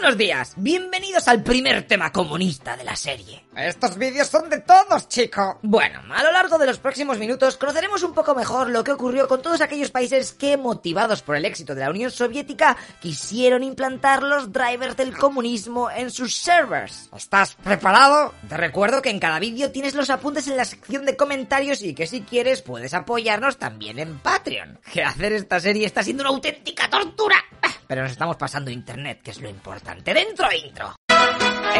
buenos días, bienvenidos al primer tema comunista de la serie. Estos vídeos son de todos, chico. Bueno, a lo largo de los próximos minutos conoceremos un poco mejor lo que ocurrió con todos aquellos países que, motivados por el éxito de la Unión Soviética, quisieron implantar los drivers del comunismo en sus servers. ¿Estás preparado? Te recuerdo que en cada vídeo tienes los apuntes en la sección de comentarios y que si quieres puedes apoyarnos también en Patreon. Que hacer esta serie está siendo una auténtica tortura. Pero nos estamos pasando internet, que es lo importante. Dentro intro.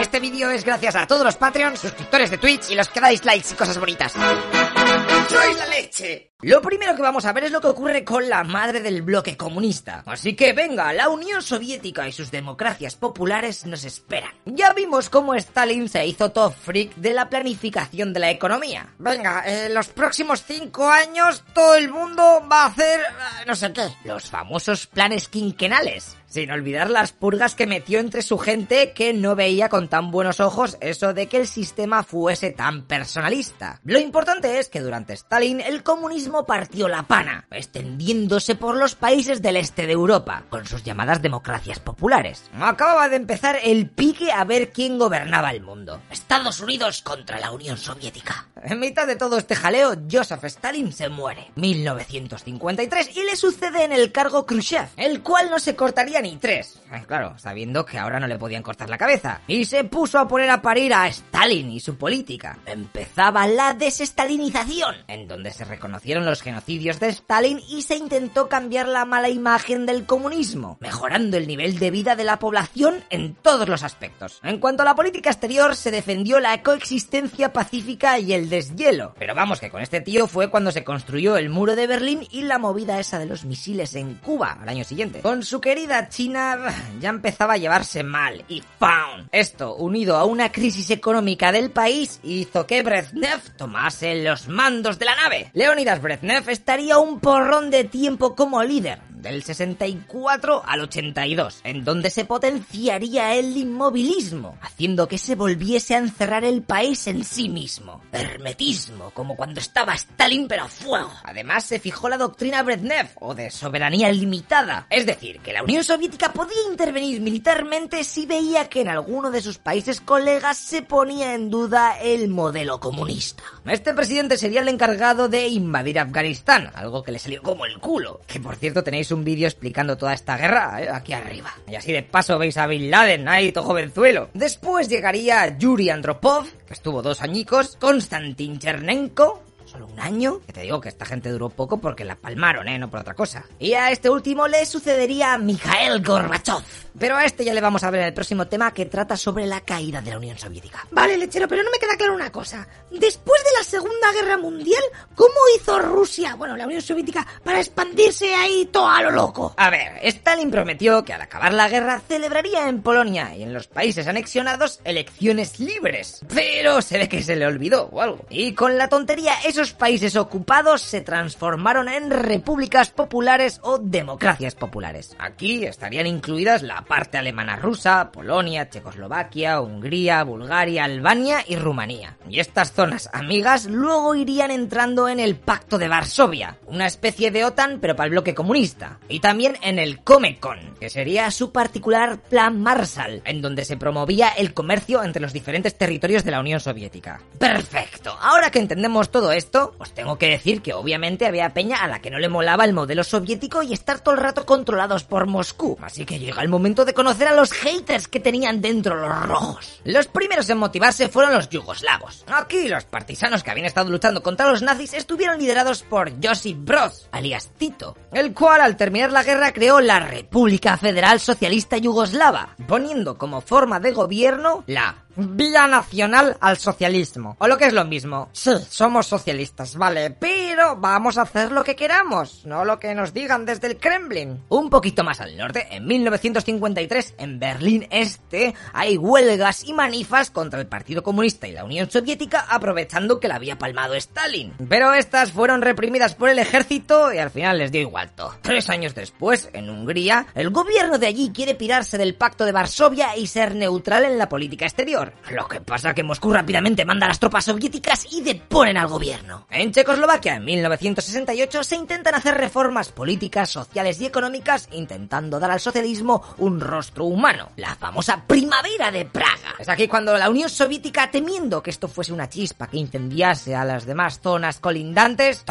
Este vídeo es gracias a todos los Patreons, suscriptores de Twitch y los que dais likes y cosas bonitas. ¡Soy la leche! Lo primero que vamos a ver es lo que ocurre con la madre del bloque comunista. Así que venga, la Unión Soviética y sus democracias populares nos esperan. Ya vimos cómo Stalin se hizo top freak de la planificación de la economía. Venga, en los próximos cinco años todo el mundo va a hacer... eh, no sé qué. Los famosos planes quinquenales. Sin olvidar las purgas que metió entre su gente que no veía con tan buenos ojos eso de que el sistema fuese tan personalista. Lo importante es que durante Stalin el comunismo partió la pana, extendiéndose por los países del este de Europa, con sus llamadas democracias populares. Acababa de empezar el pique a ver quién gobernaba el mundo. Estados Unidos contra la Unión Soviética. En mitad de todo este jaleo, Joseph Stalin se muere, 1953, y le sucede en el cargo Khrushchev, el cual no se cortaría ni tres. Claro, sabiendo que ahora no le podían cortar la cabeza. Y se puso a poner a parir a Stalin y su política. Empezaba la desestalinización, en donde se reconocieron los genocidios de Stalin y se intentó cambiar la mala imagen del comunismo, mejorando el nivel de vida de la población en todos los aspectos. En cuanto a la política exterior, se defendió la coexistencia pacífica y el deshielo. Pero vamos, que con este tío fue cuando se construyó el muro de Berlín y la movida esa de los misiles en Cuba al año siguiente. Con su querida China ya empezaba a llevarse mal y ¡pound! Esto, unido a una crisis económica del país, hizo que Brezhnev tomase los mandos de la nave. Leonidas Brezhnev estaría un porrón de tiempo como líder, del 64 al 82, en donde se potenciaría el inmovilismo, haciendo que se volviese a encerrar el país en sí mismo. Hermetismo, como cuando estaba Stalin pero a fuego. Además se fijó la doctrina Brezhnev, o de soberanía limitada, es decir, que la Unión Soviética podía intervenir militarmente si veía que en alguno de sus países colegas se ponía en duda el modelo comunista. Este presidente sería el encargado de invadir Afganistán, algo que le salió como el culo, que por cierto tenéis un vídeo explicando toda esta guerra, ¿eh? aquí arriba. Y así de paso veis a Bin Laden, ahí todo jovenzuelo. Después llegaría Yuri Andropov, que estuvo dos añicos, Konstantin Chernenko, Solo un año, que te digo que esta gente duró poco porque la palmaron, ¿eh? No por otra cosa. Y a este último le sucedería Mikhail Gorbachev. Pero a este ya le vamos a ver el próximo tema que trata sobre la caída de la Unión Soviética. Vale, lechero, pero no me queda claro una cosa. Después de la Segunda Guerra Mundial, ¿cómo hizo Rusia, bueno, la Unión Soviética, para expandirse ahí todo a lo loco? A ver, Stalin prometió que al acabar la guerra celebraría en Polonia y en los países anexionados elecciones libres. Pero se ve que se le olvidó o algo. Y con la tontería, esos países ocupados se transformaron en repúblicas populares o democracias populares. Aquí estarían incluidas la parte alemana rusa, Polonia, Checoslovaquia, Hungría, Bulgaria, Albania y Rumanía. Y estas zonas amigas luego irían entrando en el Pacto de Varsovia, una especie de OTAN pero para el bloque comunista. Y también en el Comecon, que sería su particular plan Marshall, en donde se promovía el comercio entre los diferentes territorios de la Unión Soviética. Perfecto, ahora que entendemos todo esto, os tengo que decir que obviamente había peña a la que no le molaba el modelo soviético y estar todo el rato controlados por Moscú. Así que llega el momento de conocer a los haters que tenían dentro los rojos. Los primeros en motivarse fueron los yugoslavos. Aquí los partisanos que habían estado luchando contra los nazis estuvieron liderados por Josip Broz, alias Tito, el cual al terminar la guerra creó la República Federal Socialista Yugoslava, poniendo como forma de gobierno la Vía nacional al socialismo. O lo que es lo mismo. Sí, somos socialistas, vale, pero vamos a hacer lo que queramos, no lo que nos digan desde el Kremlin. Un poquito más al norte, en 1953, en Berlín Este, hay huelgas y manifas contra el Partido Comunista y la Unión Soviética aprovechando que la había palmado Stalin. Pero estas fueron reprimidas por el ejército y al final les dio igual todo. Tres años después, en Hungría, el gobierno de allí quiere pirarse del Pacto de Varsovia y ser neutral en la política exterior. Lo que pasa que Moscú rápidamente manda a las tropas soviéticas y deponen al gobierno. En Checoslovaquia, en 1968, se intentan hacer reformas políticas, sociales y económicas, intentando dar al socialismo un rostro humano. La famosa primavera de Praga. Es aquí cuando la Unión Soviética, temiendo que esto fuese una chispa que incendiase a las demás zonas colindantes,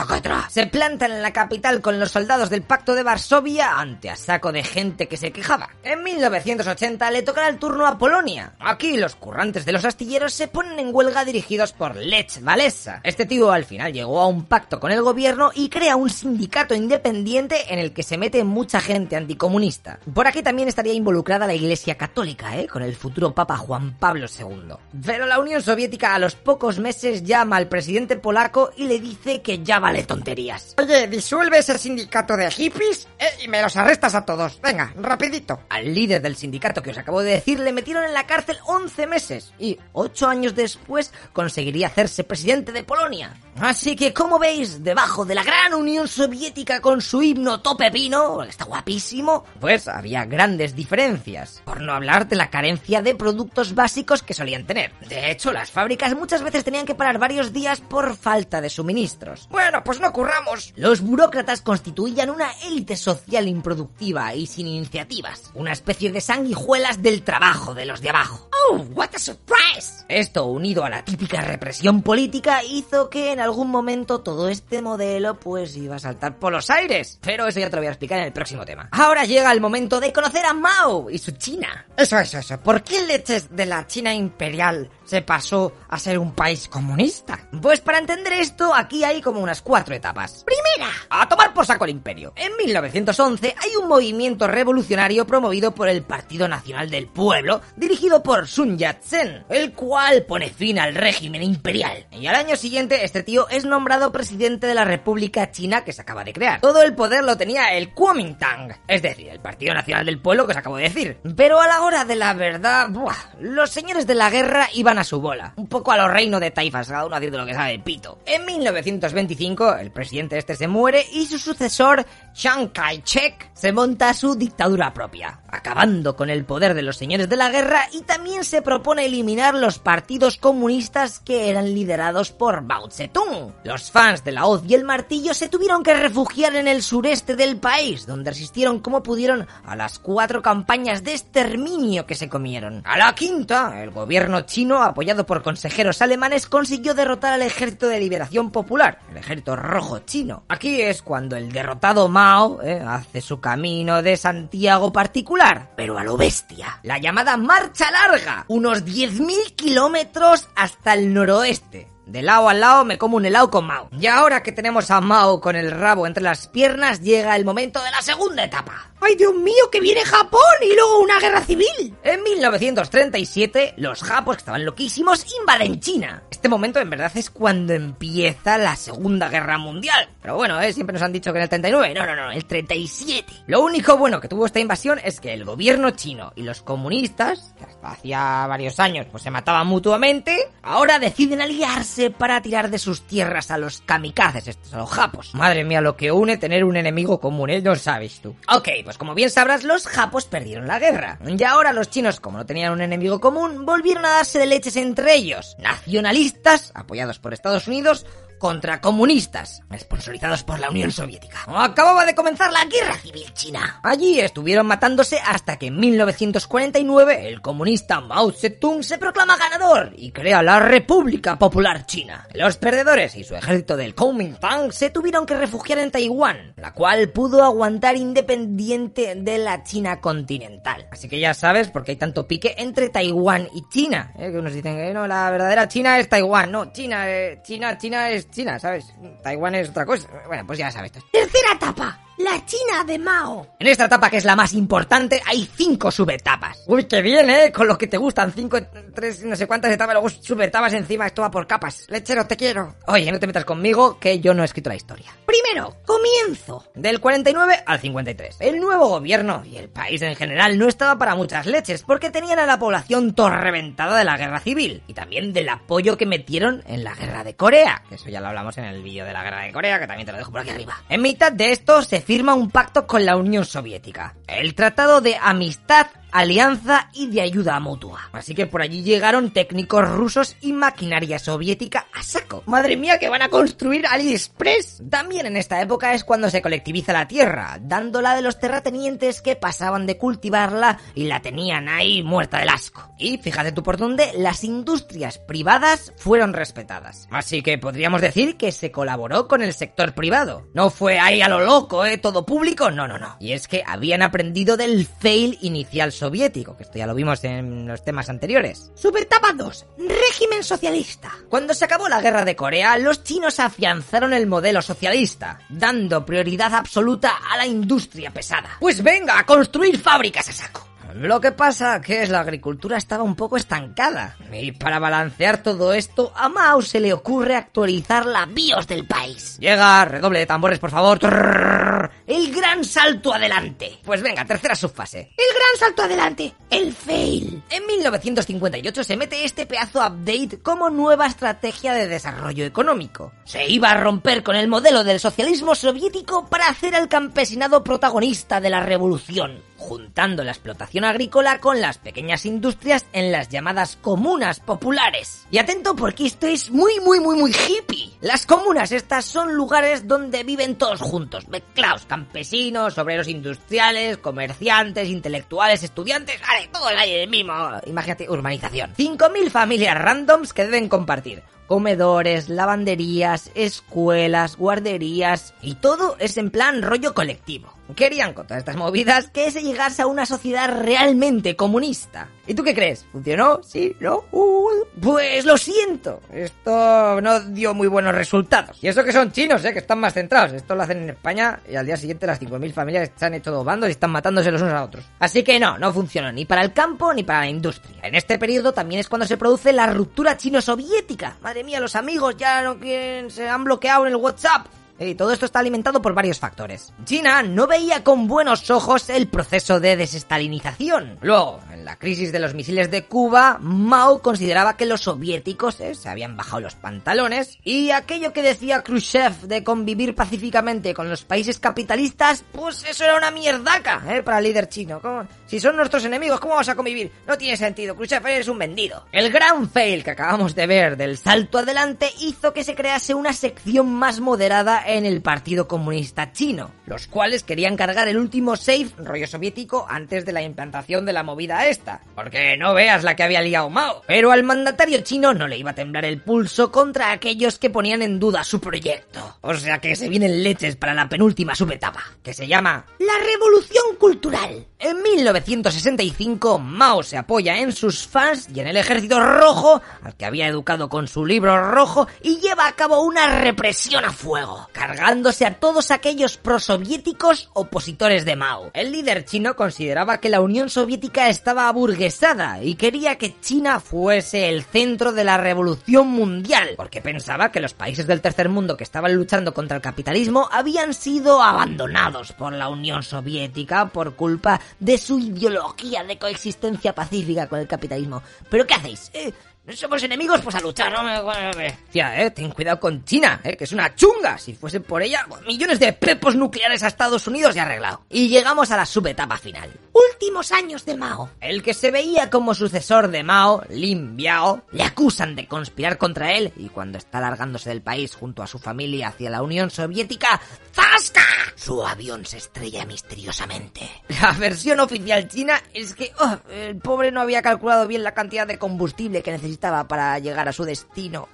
se plantan en la capital con los soldados del Pacto de Varsovia ante a saco de gente que se quejaba. En 1980 le tocará el turno a Polonia. Aquí los currantes de los astilleros se ponen en huelga dirigidos por Lech Walesa. Este tío al final llegó a un pacto con el gobierno y crea un sindicato independiente en el que se mete mucha gente anticomunista. Por aquí también estaría involucrada la Iglesia Católica, ¿eh? con el futuro Papa Juan Pablo II. Pero la Unión Soviética a los pocos meses llama al presidente polaco y le dice que ya vale tonterías. Oye, disuelve ese sindicato de hippies eh, y me los arrestas a todos. Venga, rapidito. Al líder del sindicato que os acabo de decir le metieron en la cárcel 11 meses y 8 años después conseguiría hacerse presidente de Polonia. Así que, como veis, debajo de la gran Unión Soviética con su himno tope pino, está guapísimo, pues había grandes diferencias. Por no hablar de la carencia de productos básicos que solían tener. De hecho, las fábricas muchas veces tenían que parar varios días por falta de suministros. Bueno, pues no curramos. Los burócratas constituían una élite social improductiva y sin iniciativas. Una especie de sanguijuelas del trabajo de los de abajo. ¡Oh, what a surprise! Esto, unido a la típica represión política, hizo que en algún momento todo este modelo pues iba a saltar por los aires. Pero eso ya te lo voy a explicar en el próximo tema. Ahora llega el momento de conocer a Mao y su China. Eso, eso, eso. ¿Por qué leches de la China imperial se pasó a ser un país comunista? Pues para entender esto, aquí hay como unas cuatro etapas. Primera, a tomar por saco el imperio. En 1911 hay un movimiento revolucionario promovido por el Partido Nacional del Pueblo, dirigido por Sun Yat-sen, el cual pone fin al régimen imperial. Y al año siguiente, este tío es nombrado presidente de la República China que se acaba de crear. Todo el poder lo tenía el Kuomintang, es decir, el Partido Nacional del Pueblo que os acabo de decir. Pero a la hora de la verdad, buah, los señores de la guerra iban a su bola, un poco a los reinos de taifas, cada uno haciendo lo que sabe pito. En 1925, el presidente este se muere y su sucesor, Chiang Kai-shek, se monta su dictadura propia, acabando con el poder de los señores de la guerra y también se propone eliminar los partidos comunistas que eran liderados por Mao Zedong. Los fans de la hoz y el martillo se tuvieron que refugiar en el sureste del país, donde resistieron como pudieron a las cuatro campañas de exterminio que se comieron. A la quinta, el gobierno chino, apoyado por consejeros alemanes, consiguió derrotar al Ejército de Liberación Popular, el Ejército Rojo Chino. Aquí es cuando el derrotado Mao eh, hace su camino de Santiago particular, pero a lo bestia. La llamada Marcha Larga, unos 10.000 kilómetros hasta el noroeste. De lado a lado me como un helado con Mao. Y ahora que tenemos a Mao con el rabo entre las piernas, llega el momento de la segunda etapa. ¡Ay, Dios mío, que viene Japón y luego una guerra civil! En 1937, los japos, que estaban loquísimos, invaden China. Este momento, en verdad, es cuando empieza la Segunda Guerra Mundial. Pero bueno, ¿eh? siempre nos han dicho que en el 39. No, no, no, el 37. Lo único bueno que tuvo esta invasión es que el gobierno chino y los comunistas, que hasta hacía varios años pues se mataban mutuamente, ahora deciden aliarse para tirar de sus tierras a los kamikazes, estos, a los japos. Madre mía, lo que une tener un enemigo común, ¿eh? No sabes tú. Ok, pues como bien sabrás, los japos perdieron la guerra. Y ahora los chinos, como no tenían un enemigo común, volvieron a darse de leches entre ellos. Nacionalistas, apoyados por Estados Unidos, contra comunistas, sponsorizados por la Unión Soviética. Acababa de comenzar la Guerra Civil China. Allí estuvieron matándose hasta que en 1949 el comunista Mao Zedong se proclama ganador y crea la República Popular China. Los perdedores y su ejército del Kuomintang se tuvieron que refugiar en Taiwán, la cual pudo aguantar independiente de la China continental. Así que ya sabes por qué hay tanto pique entre Taiwán y China. ¿eh? Que unos dicen que no, la verdadera China es Taiwán. No, China, eh, China, China es China, ¿sabes? Taiwán es otra cosa. Bueno, pues ya sabes. Tercera etapa. La China de Mao. En esta etapa, que es la más importante, hay cinco subetapas. Uy, qué bien, ¿eh? Con lo que te gustan. Cinco, tres, no sé cuántas etapas, luego subetapas encima. Esto va por capas. Lechero, te quiero. Oye, no te metas conmigo, que yo no he escrito la historia. Primero, comienzo. Del 49 al 53. El nuevo gobierno y el país en general no estaba para muchas leches, porque tenían a la población torreventada de la guerra civil. Y también del apoyo que metieron en la guerra de Corea. Eso ya lo hablamos en el vídeo de la guerra de Corea, que también te lo dejo por aquí arriba. En mitad de esto se firma un pacto con la Unión Soviética, el Tratado de Amistad alianza y de ayuda mutua. Así que por allí llegaron técnicos rusos y maquinaria soviética a saco. Madre mía, que van a construir AliExpress. También en esta época es cuando se colectiviza la tierra, dándola de los terratenientes que pasaban de cultivarla y la tenían ahí muerta del asco. Y fíjate tú por dónde, las industrias privadas fueron respetadas. Así que podríamos decir que se colaboró con el sector privado. No fue ahí a lo loco, ¿eh? Todo público, no, no, no. Y es que habían aprendido del fail inicial soviético, que esto ya lo vimos en los temas anteriores. Supertapa 2. Régimen socialista. Cuando se acabó la guerra de Corea, los chinos afianzaron el modelo socialista, dando prioridad absoluta a la industria pesada. Pues venga, a construir fábricas a saco. Lo que pasa que la agricultura estaba un poco estancada. Y para balancear todo esto, a Mao se le ocurre actualizar la BIOS del país. Llega, redoble de tambores, por favor. El gran salto adelante. Pues venga, tercera subfase. El gran salto adelante. El fail. En 1958 se mete este pedazo update como nueva estrategia de desarrollo económico. Se iba a romper con el modelo del socialismo soviético para hacer al campesinado protagonista de la revolución juntando la explotación agrícola con las pequeñas industrias en las llamadas comunas populares. Y atento porque esto es muy muy muy muy hippie. Las comunas estas son lugares donde viven todos juntos, mezclados, campesinos, obreros industriales, comerciantes, intelectuales, estudiantes, vale, en el mismo, imagínate, urbanización. 5.000 familias randoms que deben compartir comedores, lavanderías, escuelas, guarderías y todo es en plan rollo colectivo. Querían con todas estas movidas que se llegase a una sociedad realmente comunista. ¿Y tú qué crees? ¿Funcionó? ¿Sí? ¿No? Uh, pues lo siento. Esto no dio muy buenos resultados. Y eso que son chinos, ¿eh? Que están más centrados. Esto lo hacen en España y al día siguiente las 5.000 familias están hechos dos bandos y están matándose los unos a otros. Así que no, no funcionó ni para el campo ni para la industria. En este periodo también es cuando se produce la ruptura chino-soviética. Madre mía, los amigos ya no quieren, se han bloqueado en el WhatsApp. Y todo esto está alimentado por varios factores. China no veía con buenos ojos el proceso de desestalinización. Luego, en la crisis de los misiles de Cuba, Mao consideraba que los soviéticos eh, se habían bajado los pantalones y aquello que decía Khrushchev de convivir pacíficamente con los países capitalistas, pues eso era una mierdaca ¿eh? para el líder chino. Si son nuestros enemigos, ¿cómo vamos a convivir? No tiene sentido, Khrushchev eres un vendido. El gran fail que acabamos de ver del salto adelante hizo que se crease una sección más moderada en el Partido Comunista Chino, los cuales querían cargar el último safe rollo soviético antes de la implantación de la movida esta, porque no veas la que había liado Mao. Pero al mandatario chino no le iba a temblar el pulso contra aquellos que ponían en duda su proyecto. O sea que se vienen leches para la penúltima subetapa, que se llama la Revolución Cultural. En 1965, Mao se apoya en sus fans y en el ejército rojo, al que había educado con su libro rojo, y lleva a cabo una represión a fuego, cargándose a todos aquellos prosoviéticos opositores de Mao. El líder chino consideraba que la Unión Soviética estaba aburguesada y quería que China fuese el centro de la revolución mundial, porque pensaba que los países del tercer mundo que estaban luchando contra el capitalismo habían sido abandonados por la Unión Soviética por culpa de su ideología de coexistencia pacífica con el capitalismo. ¿Pero qué hacéis? ¿Eh? somos enemigos, pues a luchar, ¿no? Tía, eh, ten cuidado con China, eh, que es una chunga. Si fuese por ella, millones de pepos nucleares a Estados Unidos y arreglado. Y llegamos a la subetapa final. Últimos años de Mao. El que se veía como sucesor de Mao, Lin Biao, le acusan de conspirar contra él y cuando está largándose del país junto a su familia hacia la Unión Soviética, Su avión se estrella misteriosamente. La versión oficial china es que oh, el pobre no había calculado bien la cantidad de combustible que necesitaba para llegar a su destino.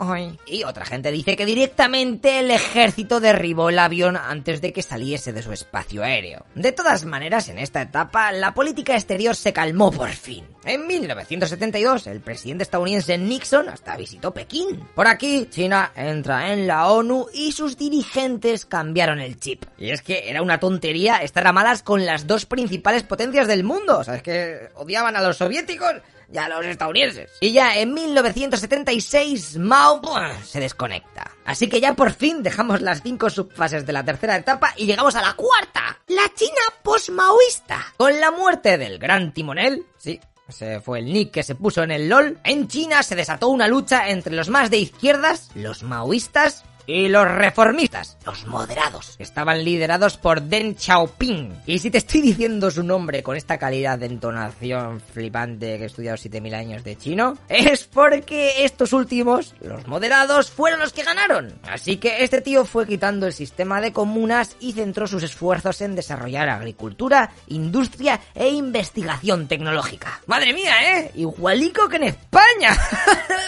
Y otra gente dice que directamente el ejército derribó el avión antes de que saliese de su espacio aéreo. De todas maneras, en esta etapa, la política exterior se calmó por fin. En 1972, el presidente estadounidense Nixon hasta visitó Pekín. Por aquí, China entra en la ONU y sus dirigentes cambiaron el chip. Y es que era una tontería estar a malas con las dos principales potencias del mundo. O sea, es que odiaban a los soviéticos ya los estadounidenses. Y ya en 1976 Mao se desconecta. Así que ya por fin dejamos las cinco subfases de la tercera etapa y llegamos a la cuarta. La China posmaoísta. Con la muerte del gran timonel, sí, ese fue el nick que se puso en el LOL. En China se desató una lucha entre los más de izquierdas, los maoístas, Y los reformistas, los moderados, estaban liderados por Deng Xiaoping. Y si te estoy diciendo su nombre con esta calidad de entonación flipante que he estudiado 7000 años de chino, es porque estos últimos, los moderados, fueron los que ganaron. Así que este tío fue quitando el sistema de comunas y centró sus esfuerzos en desarrollar agricultura, industria e investigación tecnológica. Madre mía, ¿eh? Igualico que en España.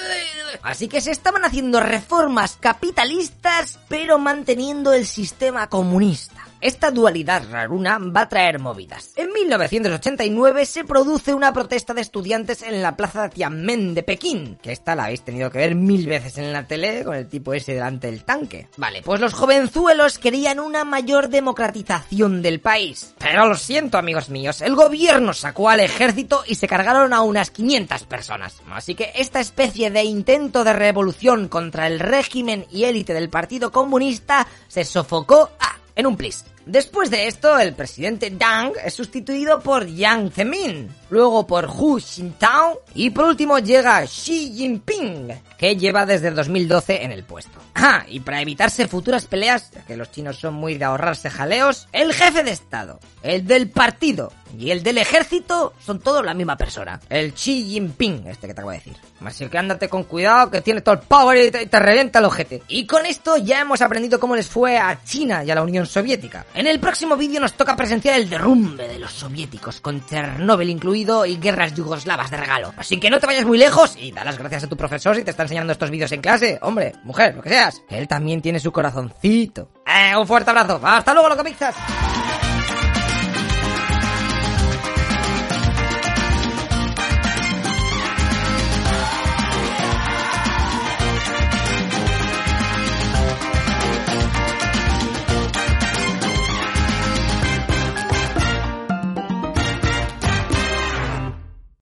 Así que se estaban haciendo reformas capitalistas, pero manteniendo el sistema comunista. Esta dualidad raruna va a traer movidas. En 1989 se produce una protesta de estudiantes en la plaza de Tiananmen de Pekín, que esta la habéis tenido que ver mil veces en la tele con el tipo ese delante del tanque. Vale, pues los jovenzuelos querían una mayor democratización del país. Pero lo siento amigos míos, el gobierno sacó al ejército y se cargaron a unas 500 personas. Así que esta especie de intento de revolución contra el régimen y élite del Partido Comunista se sofocó a en un plis. Después de esto, el presidente Deng es sustituido por Yang Zemin, luego por Hu Jintao y por último llega Xi Jinping, que lleva desde 2012 en el puesto. Ah, y para evitarse futuras peleas, que los chinos son muy de ahorrarse jaleos, el jefe de Estado, el del partido y el del ejército son todos la misma persona. El Xi Jinping, este que te acabo de decir. Así que ándate con cuidado que tiene todo el power y te, revienta el ojete. Y con esto ya hemos aprendido cómo les fue a China y a la Unión Soviética. En el próximo vídeo nos toca presenciar el derrumbe de los soviéticos, con Chernóbil incluido y guerras yugoslavas de regalo. Así que no te vayas muy lejos y da las gracias a tu profesor si te está enseñando estos vídeos en clase. Hombre, mujer, lo que seas. Él también tiene su corazoncito. Eh, un fuerte abrazo. Hasta luego, lo que